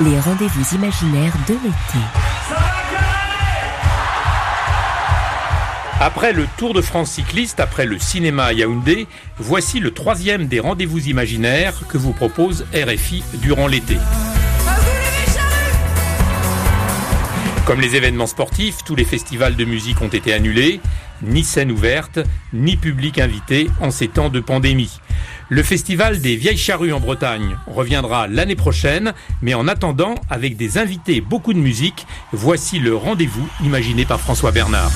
Les rendez-vous imaginaires de l'été. Après le Tour de France cycliste, après le cinéma à Yaoundé, voici le troisième des rendez-vous imaginaires que vous propose RFI durant l'été. Comme les événements sportifs, tous les festivals de musique ont été annulés, ni scène ouverte, ni public invité en ces temps de pandémie. Le festival des Vieilles Charrues en Bretagne reviendra l'année prochaine, mais en attendant, avec des invités beaucoup de musique, voici le rendez-vous imaginé par François Bernard.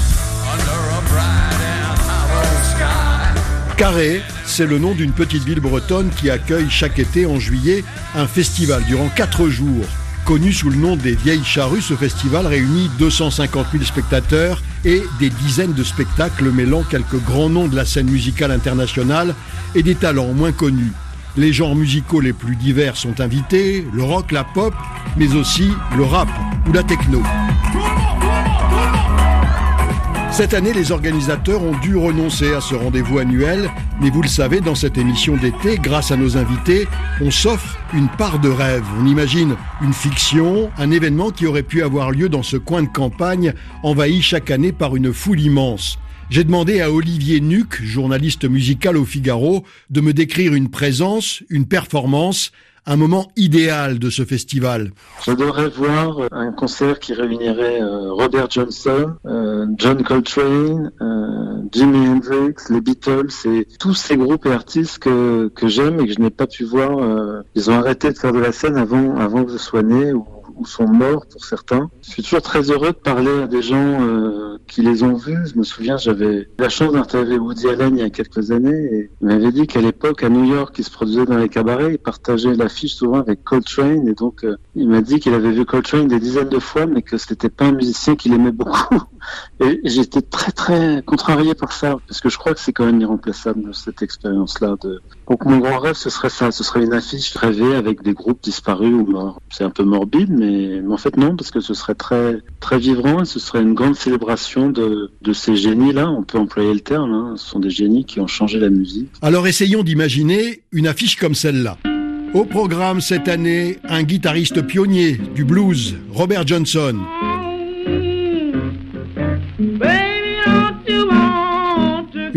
Carré, c'est le nom d'une petite ville bretonne qui accueille chaque été en juillet un festival durant quatre jours. Connu sous le nom des Vieilles Charrues, ce festival réunit 250 000 spectateurs et des dizaines de spectacles mêlant quelques grands noms de la scène musicale internationale et des talents moins connus. Les genres musicaux les plus divers sont invités, le rock, la pop, mais aussi le rap ou la techno. Cette année, les organisateurs ont dû renoncer à ce rendez-vous annuel, mais vous le savez, dans cette émission d'été, grâce à nos invités, on s'offre une part de rêve. On imagine une fiction, un événement qui aurait pu avoir lieu dans ce coin de campagne, envahi chaque année par une foule immense. J'ai demandé à Olivier Nuc, journaliste musical au Figaro, de me décrire une présence, une performance, un moment idéal de ce festival J'adorerais voir un concert qui réunirait euh, Robert Johnson, euh, John Coltrane, euh, Jimi Hendrix, les Beatles et tous ces groupes et artistes que, que j'aime et que je n'ai pas pu voir. ils ont arrêté de faire de la scène avant, avant que je sois né ou sont morts pour certains. Je suis toujours très heureux de parler à des gens euh, qui les ont vus. Je me souviens, j'avais la chance d'interviewer Woody Allen il y a quelques années et il m'avait dit qu'à l'époque, à New York, il se produisait dans les cabarets, il partageait l'affiche souvent avec Coltrane et donc euh, il m'a dit qu'il avait vu Coltrane des dizaines de fois mais que c'était pas un musicien qu'il aimait beaucoup. Et j'étais très très contrarié par ça parce que je crois que c'est quand même irremplaçable cette expérience-là. De... Donc mon grand rêve, ce serait ça, ce serait une affiche rêvée avec des groupes disparus ou morts. C'est un peu morbide, mais en fait non, parce que ce serait très très vivant et ce serait une grande célébration de, de ces génies-là. On peut employer le terme. Hein. Ce sont des génies qui ont changé la musique. Alors essayons d'imaginer une affiche comme celle-là. Au programme cette année, un guitariste pionnier du blues, Robert Johnson.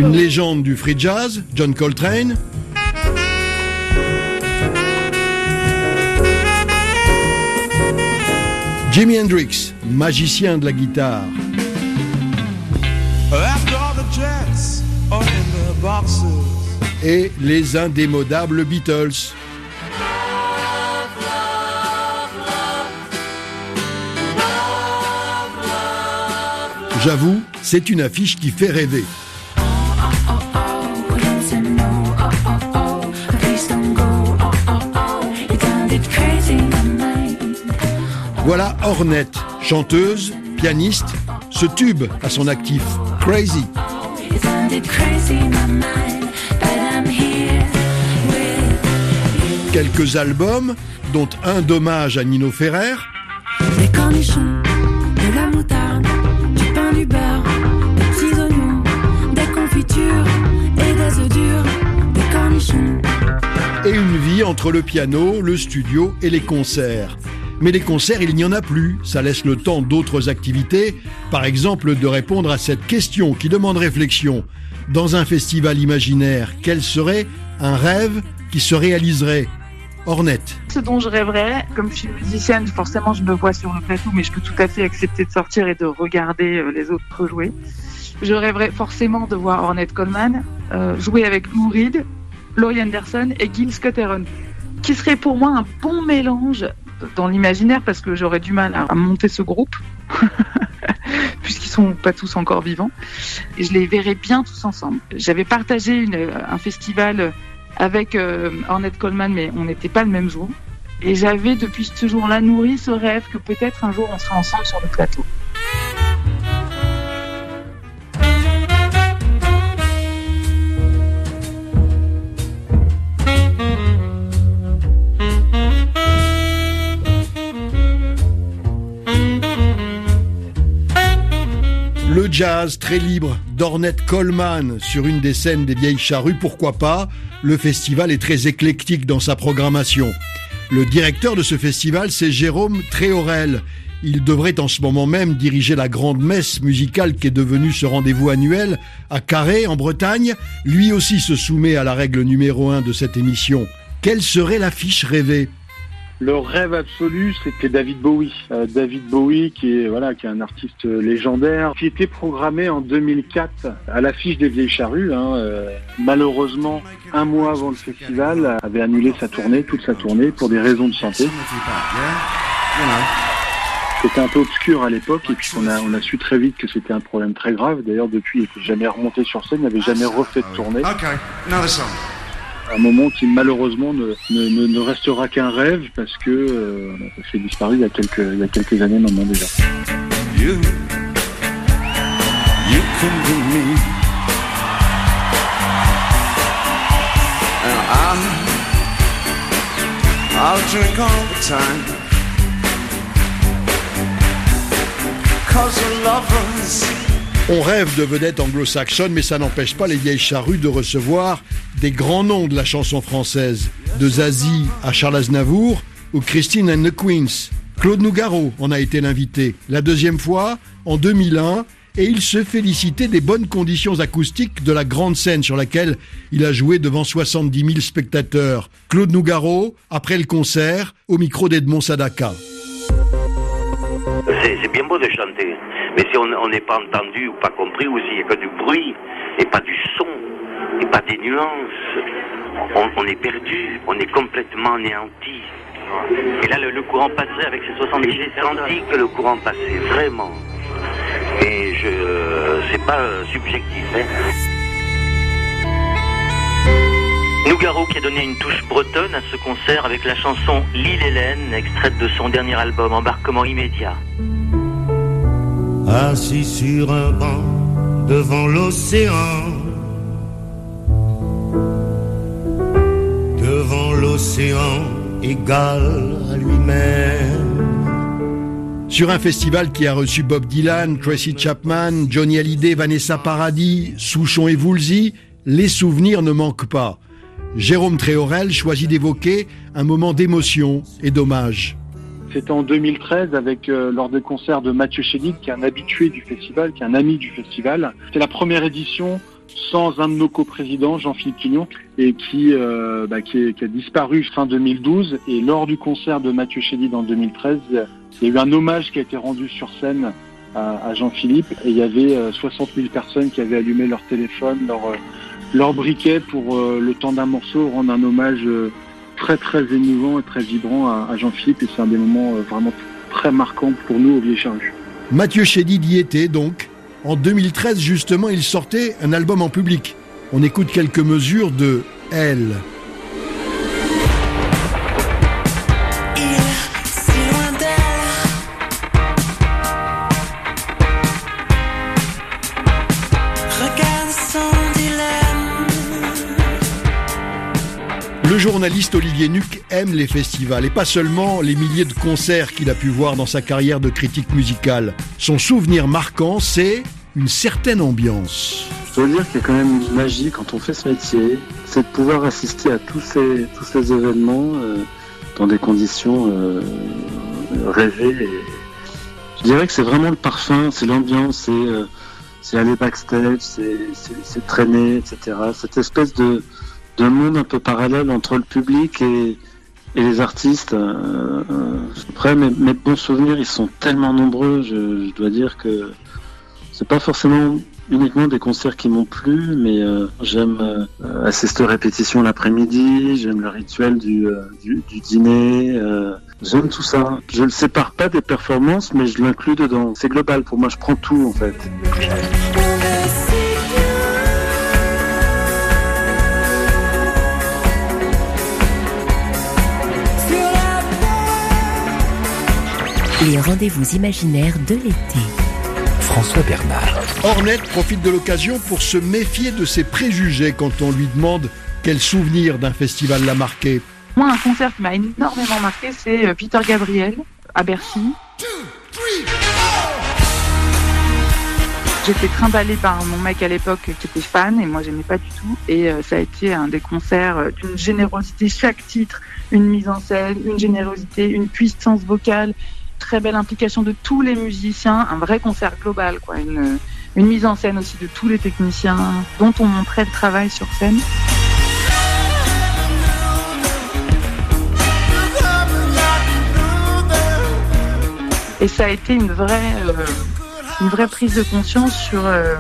Une légende du free jazz, John Coltrane. Jimi Hendrix, magicien de la guitare. Et les indémodables Beatles. J'avoue, c'est une affiche qui fait rêver. Voilà Ornette, chanteuse, pianiste, ce tube à son actif, Crazy. Quelques albums, dont un d'hommage à Nino Ferrer. Des cornichons, de la moutarde, du pain, du beurre, des petits oignons, des confitures et des œufs durs, des cornichons. Et une vie entre le piano, le studio et les concerts. Mais les concerts, il n'y en a plus. Ça laisse le temps d'autres activités. Par exemple, de répondre à cette question qui demande réflexion. Dans un festival imaginaire, quel serait un rêve qui se réaliserait? Ornette. Ce dont je rêverais, comme je suis musicienne, forcément je me vois sur le plateau, mais je peux tout à fait accepter de sortir et de regarder euh, les autres jouer. Je rêverais forcément de voir Ornette Coleman euh, jouer avec Lou Reed, Laurie Anderson et Gil Scott Heron, qui serait pour moi un bon mélange dans l'imaginaire parce que j'aurais du mal à, monter ce groupe. puisqu'ils sont pas tous encore vivants. Et je les verrais bien tous ensemble. J'avais partagé un festival avec euh, Ornette Coleman, mais on n'était pas le même jour. Et j'avais depuis ce jour-là nourri ce rêve que peut-être un jour on sera ensemble sur le plateau. Très libre d'Ornette Coleman sur une des scènes des Vieilles Charrues, pourquoi pas Le festival est très éclectique dans sa programmation. Le directeur de ce festival, c'est Jérôme Tréorel. Il devrait en ce moment même diriger la grande messe musicale qui est devenue ce rendez-vous annuel à Carré, en Bretagne. Lui aussi se soumet à la règle numéro un de cette émission. Quelle serait l'affiche rêvée? Le rêve absolu, c'était David Bowie. Euh, David Bowie, qui est voilà, qui est un artiste légendaire, qui était programmé en 2004 à l'affiche des Vieilles Charrues. Hein, euh, malheureusement, un mois avant le festival, avait annulé sa tournée, toute sa tournée, pour des raisons de santé. C'était un peu obscur à l'époque et puis on a, su très vite que c'était un problème très grave. D'ailleurs, depuis, il n'était jamais remonté sur scène, il n'avait jamais refait de tournée. Un moment qui malheureusement ne, ne, restera qu'un rêve parce que euh, s'est disparu il y, a quelques, il y a quelques années maintenant déjà. You, you can be me. I'll drink all the time. On rêve de vedettes anglo-saxonnes, mais ça n'empêche pas les vieilles charrues de recevoir des grands noms de la chanson française, de Zazie à Charles Aznavour ou Christine and the Queens. Claude Nougaro en a été l'invité, la deuxième fois en 2001, et il se félicitait des bonnes conditions acoustiques de la grande scène sur laquelle il a joué devant 70 000 spectateurs. Claude Nougaro, après le concert, au micro d'Edmond Sadaka. C'est bien beau de chanter, mais si on n'est pas entendu ou pas compris, ou s'il n'y a que du bruit et pas du son et pas des nuances, on, est perdu, on est complètement anéanti. Et là, le, courant passait avec ses 70, j'ai senti que le courant passait, vraiment. Et je, c'est pas subjectif. Hein. Nougaro qui a donné une touche bretonne à ce concert avec la chanson L'île Hélène, extraite de son dernier album Embarquement immédiat. Assis sur un banc devant l'océan, devant l'océan égal à lui-même. Sur un festival qui a reçu Bob Dylan, Tracy Chapman, Johnny Hallyday, Vanessa Paradis, Souchon et Woolsey, les souvenirs ne manquent pas. Jérôme Tréorel choisit d'évoquer un moment d'émotion et d'hommage. C'était en 2013 avec euh, lors des concerts de Mathieu Chédid, qui est un habitué du festival, qui est un ami du festival. C'était la première édition sans un de nos coprésidents, Jean-Philippe Quignon, et qui, euh, bah, qui, a disparu fin 2012. Et lors du concert de Mathieu Chédid en 2013, il y a eu un hommage qui a été rendu sur scène à, Jean-Philippe. Et il y avait 60 euh, 000 personnes qui avaient allumé leur téléphone, leur leur briquet pour euh, le temps d'un morceau rendre un hommage euh, très très émouvant et très vibrant à, Jean-Philippe et c'est un des moments euh, vraiment très marquants pour nous au Vieux Charge. Mathieu Chédid y était donc. En 2013 justement il sortait un album en public. On écoute quelques mesures de Elle. Journaliste Olivier Nuc aime les festivals et pas seulement les milliers de concerts qu'il a pu voir dans sa carrière de critique musicale. Son souvenir marquant, c'est une certaine ambiance. Je dois dire qu'il y a quand même une magie quand on fait ce métier, c'est de pouvoir assister à tous ces, événements euh, dans des conditions euh, rêvées. je dirais que c'est vraiment le parfum, c'est l'ambiance, c'est euh, aller backstage, c'est traîner, etc. Cette espèce de d'un monde un peu parallèle entre le public et, les artistes. Euh, euh, après, mes, bons souvenirs, ils sont tellement nombreux. Je, dois dire que c'est pas forcément uniquement des concerts qui m'ont plu, mais euh, j'aime assister aux répétitions l'après-midi, j'aime le rituel du, du, dîner, j'aime tout ça. Je ne sépare pas des performances, mais je l'inclus dedans. C'est global pour moi, je prends tout en fait. Les rendez-vous imaginaires de l'été. François Bernard. Ornette profite de l'occasion pour se méfier de ses préjugés quand on lui demande quel souvenir d'un festival l'a marqué. Moi, un concert qui m'a énormément marqué, c'est euh, Peter Gabriel à Bercy. J'étais trimballée par mon mec à l'époque qui était fan et moi j'aimais pas du tout. Et euh, ça a été un des concerts euh, d'une générosité, chaque titre, une mise en scène, une générosité, une puissance vocale, très belle implication de tous les musiciens, un vrai concert global, quoi, une, mise en scène aussi de tous les techniciens dont on montrait le travail sur scène. Et ça a été une vraie, euh, une vraie prise de conscience sur. Euh,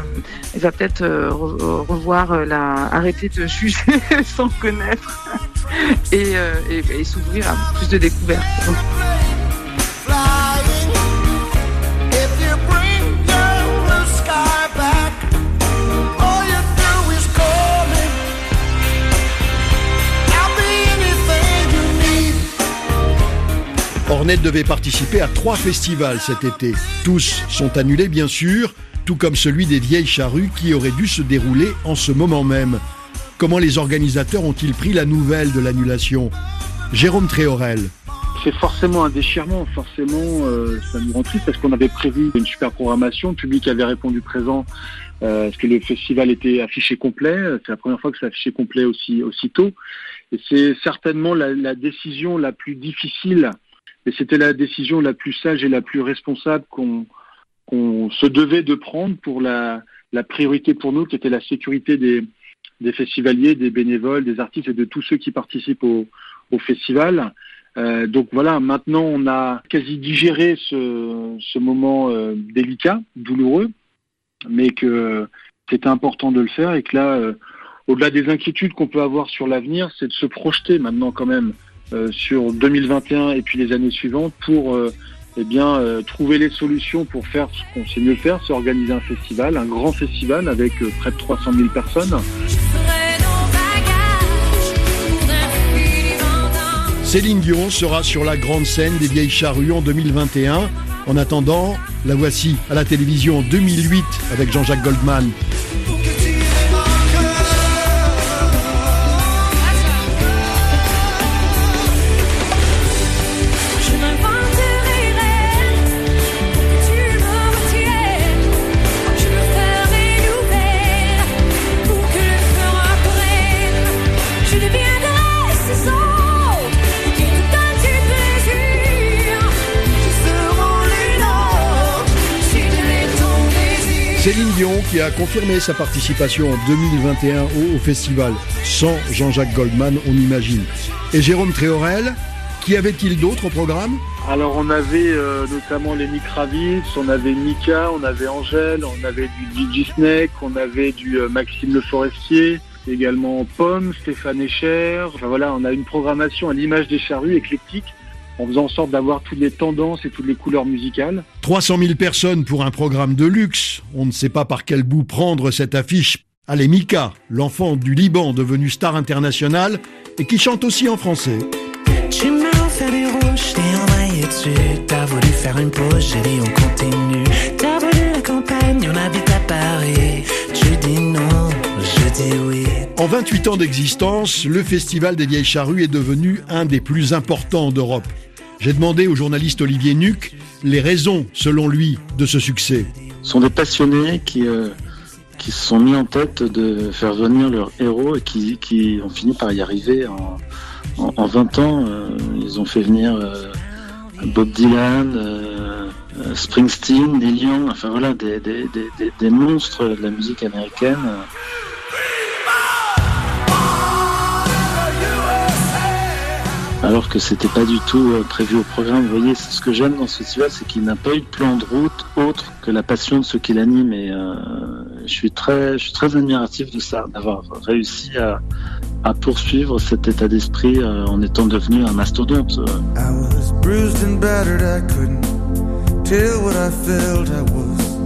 il va peut-être euh, re- revoir euh, la, arrêter de juger sans connaître et s'ouvrir à plus de découvertes. Ornette devait participer à trois festivals cet été. Tous sont annulés bien sûr, tout comme celui des Vieilles Charrues qui aurait dû se dérouler en ce moment même. Comment les organisateurs ont-ils pris la nouvelle de l'annulation? Jérôme Tréorel. C'est forcément un déchirement, forcément euh, ça nous rend triste parce qu'on avait prévu une super programmation, le public avait répondu présent euh, parce que le festival était affiché complet, c'est la première fois que c'est affiché complet aussi aussitôt et c'est certainement la décision la plus difficile et c'était la décision la plus sage et la plus responsable qu'on se devait de prendre pour la, priorité pour nous qui était la sécurité des, festivaliers, des bénévoles, des artistes et de tous ceux qui participent au, festival. Euh, donc voilà, maintenant on a quasi digéré ce, moment euh, délicat, douloureux, mais que c'était important de le faire et que là, euh, au-delà des inquiétudes qu'on peut avoir sur l'avenir, c'est de se projeter maintenant quand même sur 2021 et puis les années suivantes pour euh, eh bien euh, trouver les solutions pour faire ce qu'on sait mieux faire, c'est organiser un festival, un grand festival avec euh, près de 300 000 personnes. Céline Dion sera sur la grande scène des Vieilles Charrues en 2021. En attendant, la voici à la télévision en 2008 avec Jean-Jacques Goldman. Qui a confirmé sa participation en 2021 au, festival, sans Jean-Jacques Goldman, on imagine. Et Jérôme Tréorel, qui avait-il d'autres au programme? Alors on avait euh, notamment Lenny Kravitz, on avait Mika, on avait Angèle, on avait du Gigi Snake, on avait du euh, Maxime Le Forestier, également Pomme, Stéphane Echer. Enfin voilà, on a une programmation à l'image des charrues éclectique, en faisant en sorte d'avoir toutes les tendances et toutes les couleurs musicales. 300 000 personnes pour un programme de luxe. On ne sait pas par quel bout prendre cette affiche. Allez, Mika, l'enfant du Liban devenu star international et qui chante aussi en français. Tu m'as offert des rouges, t'es envoyé dessus. T'as voulu faire une pause, j'ai dit on continue. T'as voulu la campagne, on habite à Paris. Tu dis non, je dis oui. En 28 ans d'existence, le Festival des Vieilles Charrues est devenu un des plus importants d'Europe. J'ai demandé au journaliste Olivier Nuc les raisons, selon lui, de ce succès. Ce sont des passionnés qui, euh, qui se sont mis en tête de faire venir leurs héros et qui, qui ont fini par y arriver en, en, en 20 ans. euh, ils ont fait venir euh, Bob Dylan, Springsteen, Neil Young, enfin voilà, des, des, des- des monstres de la musique américaine. Alors que c'était pas du tout euh, prévu au programme. Vous voyez, ce que j'aime dans ce festival, c'est qu'il n'a pas eu de plan de route autre que la passion de ceux qui l'animent. Et euh, je suis très, admiratif de ça, d'avoir réussi à, poursuivre cet état d'esprit euh, en étant devenu un mastodonte. I was bruised and battered, I couldn't tell what I felt. I was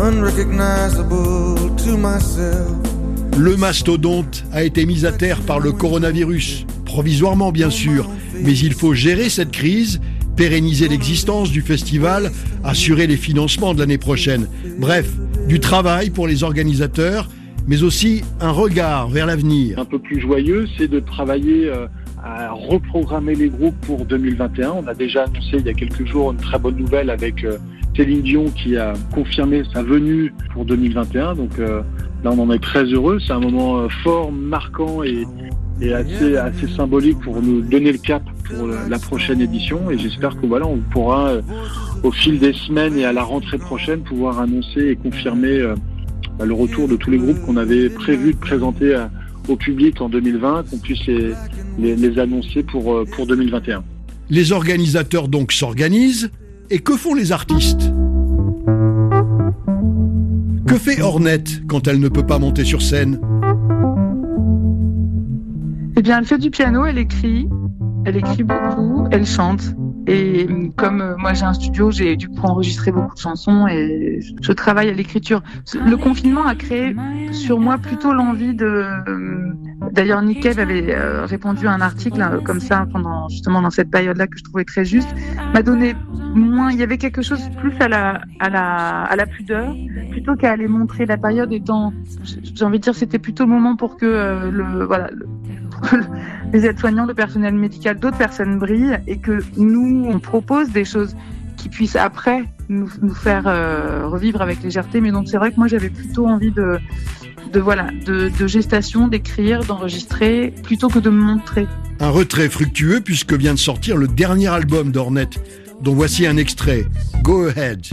unrecognizable to myself. Le mastodonte a été mis à terre par le coronavirus, provisoirement bien sûr, mais il faut gérer cette crise, pérenniser l'existence du festival, assurer les financements de l'année prochaine. Bref, du travail pour les organisateurs, mais aussi un regard vers l'avenir. Un peu plus joyeux, c'est de travailler euh, à reprogrammer les groupes pour 2021. On a déjà annoncé il y a quelques jours une très bonne nouvelle avec euh, Céline Dion qui a confirmé sa venue pour 2021. Donc euh, là, on en est très heureux. C'est un moment euh, fort, marquant et, assez, symbolique pour nous donner le cap pour la prochaine édition. Et j'espère que voilà, on pourra euh, au fil des semaines et à la rentrée prochaine pouvoir annoncer et confirmer euh, bah, le retour de tous les groupes qu'on avait prévu de présenter au public en 2020, qu'on puisse les, les, annoncer pour, pour 2021. Les organisateurs donc s'organisent. Et que font les artistes? Que fait Ornette quand elle ne peut pas monter sur scène Eh bien, elle fait du piano, elle écrit, elle écrit beaucoup, elle chante. Et comme euh, moi j'ai un studio, j'ai du coup enregistré beaucoup de chansons et je travaille à l'écriture. Le confinement a créé sur moi plutôt l'envie de. D'ailleurs, Cave avait euh, répondu à un article euh, comme ça pendant justement dans cette période-là que je trouvais très juste. M'a donné moins. Il y avait quelque chose plus à la à la à la pudeur plutôt qu'à aller montrer la période étant. J'ai envie de dire c'était plutôt le moment pour que euh, le voilà les aides-soignants, le personnel médical, d'autres personnes brillent et que nous, on propose des choses qui puissent après nous, faire revivre avec légèreté. Mais donc c'est vrai que moi j'avais plutôt envie de, de voilà, de, gestation, d'écrire, d'enregistrer, plutôt que de montrer. Un retrait fructueux puisque vient de sortir le dernier album d'Ornette, dont voici un extrait. Go Ahead.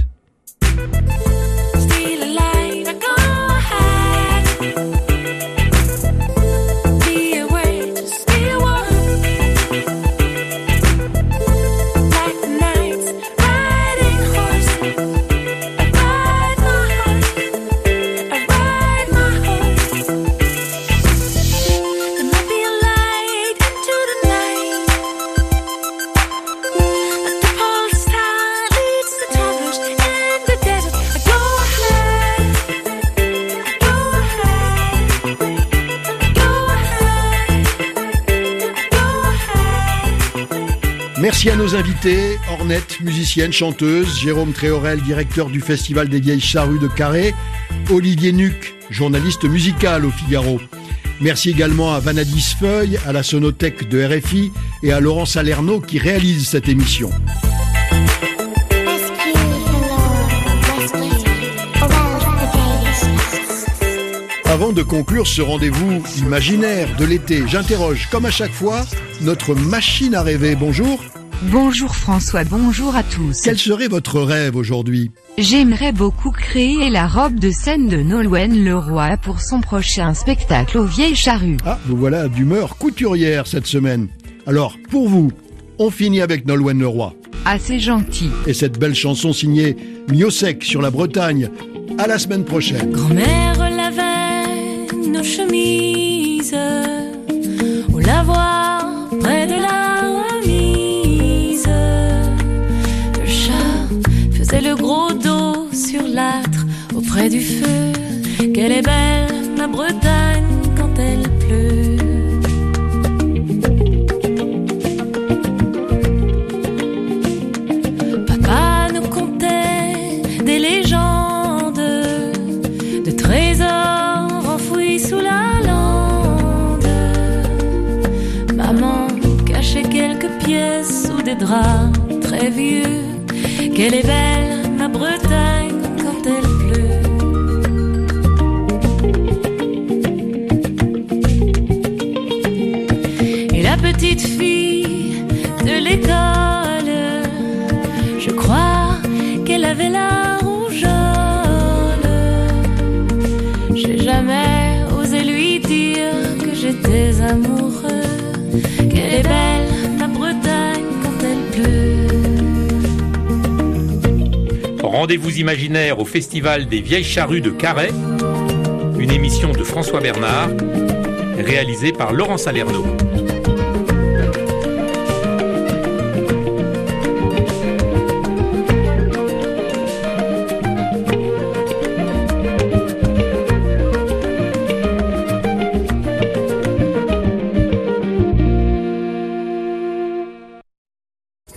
Invités, Ornette, musicienne, chanteuse, Jérôme Tréorel, directeur du Festival des Vieilles Charrues de Carré, Olivier Nuc, journaliste musical au Figaro. Merci également à Vanadis Feuille, à la Sonothèque de RFI et à Laurent Salerno qui réalise cette émission. Avant de conclure ce rendez-vous imaginaire de l'été, j'interroge, comme à chaque fois, notre machine à rêver. Bonjour. Bonjour François, bonjour à tous. Quel serait votre rêve aujourd'hui J'aimerais beaucoup créer la robe de scène de Nolwenn Leroy pour son prochain spectacle aux Vieilles Charrues. Ah, vous voilà d'humeur couturière cette semaine. Alors, pour vous, on finit avec Nolwenn Leroy. Assez gentil. Et cette belle chanson signée Miosec sur la Bretagne. À la semaine prochaine. Grand-mère lavait nos chemises au lavoir du feu. Qu'elle est belle, ma Bretagne, quand elle pleut. Papa nous contait des légendes de trésors enfouis sous la lande. Maman cachait quelques pièces sous des draps très vieux. Qu'elle est belle, Rendez-vous imaginaire au Festival des Vieilles Charrues de Carhaix, une émission de François Bernard, réalisée par Laurent Salerno.